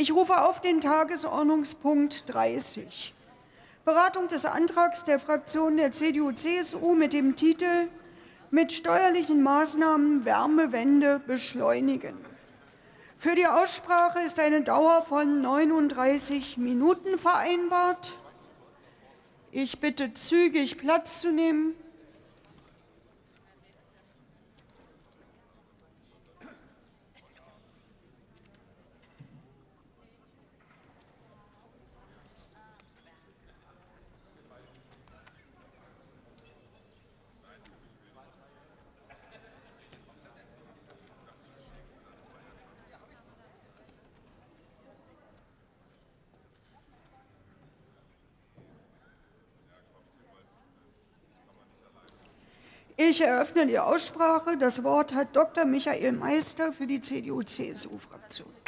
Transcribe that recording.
Ich rufe auf den Tagesordnungspunkt 30. Beratung des Antrags der Fraktion der CDU-CSU mit dem Titel Mit steuerlichen Maßnahmen Wärmewende beschleunigen. Für die Aussprache ist eine Dauer von 39 Minuten vereinbart. Ich bitte zügig Platz zu nehmen. Ich eröffne die Aussprache. Das Wort hat Dr. Michael Meister für die CDU-CSU-Fraktion.